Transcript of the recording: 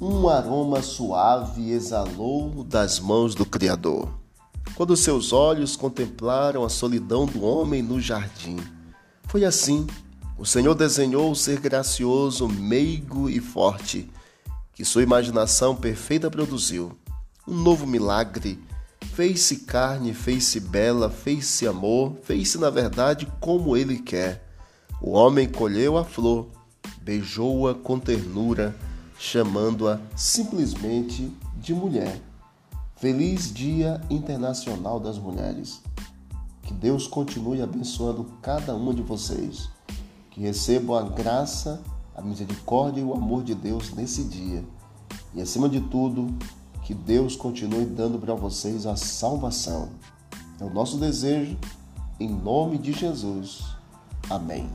um aroma suave exalou das mãos do Criador. Quando seus olhos contemplaram a solidão do homem no jardim, foi assim. O Senhor desenhou o ser gracioso, meigo e forte, que sua imaginação perfeita produziu. Um novo milagre. Fez-se carne, fez-se bela, fez-se amor, fez-se na verdade como ele quer. O homem colheu a flor, beijou-a com ternura, chamando-a simplesmente de mulher. Feliz Dia Internacional das Mulheres. Que Deus continue abençoando cada uma de vocês. Que recebam a graça, a misericórdia e o amor de Deus nesse dia. E acima de tudo, que Deus continue dando para vocês a salvação. É o nosso desejo, em nome de Jesus. Amém.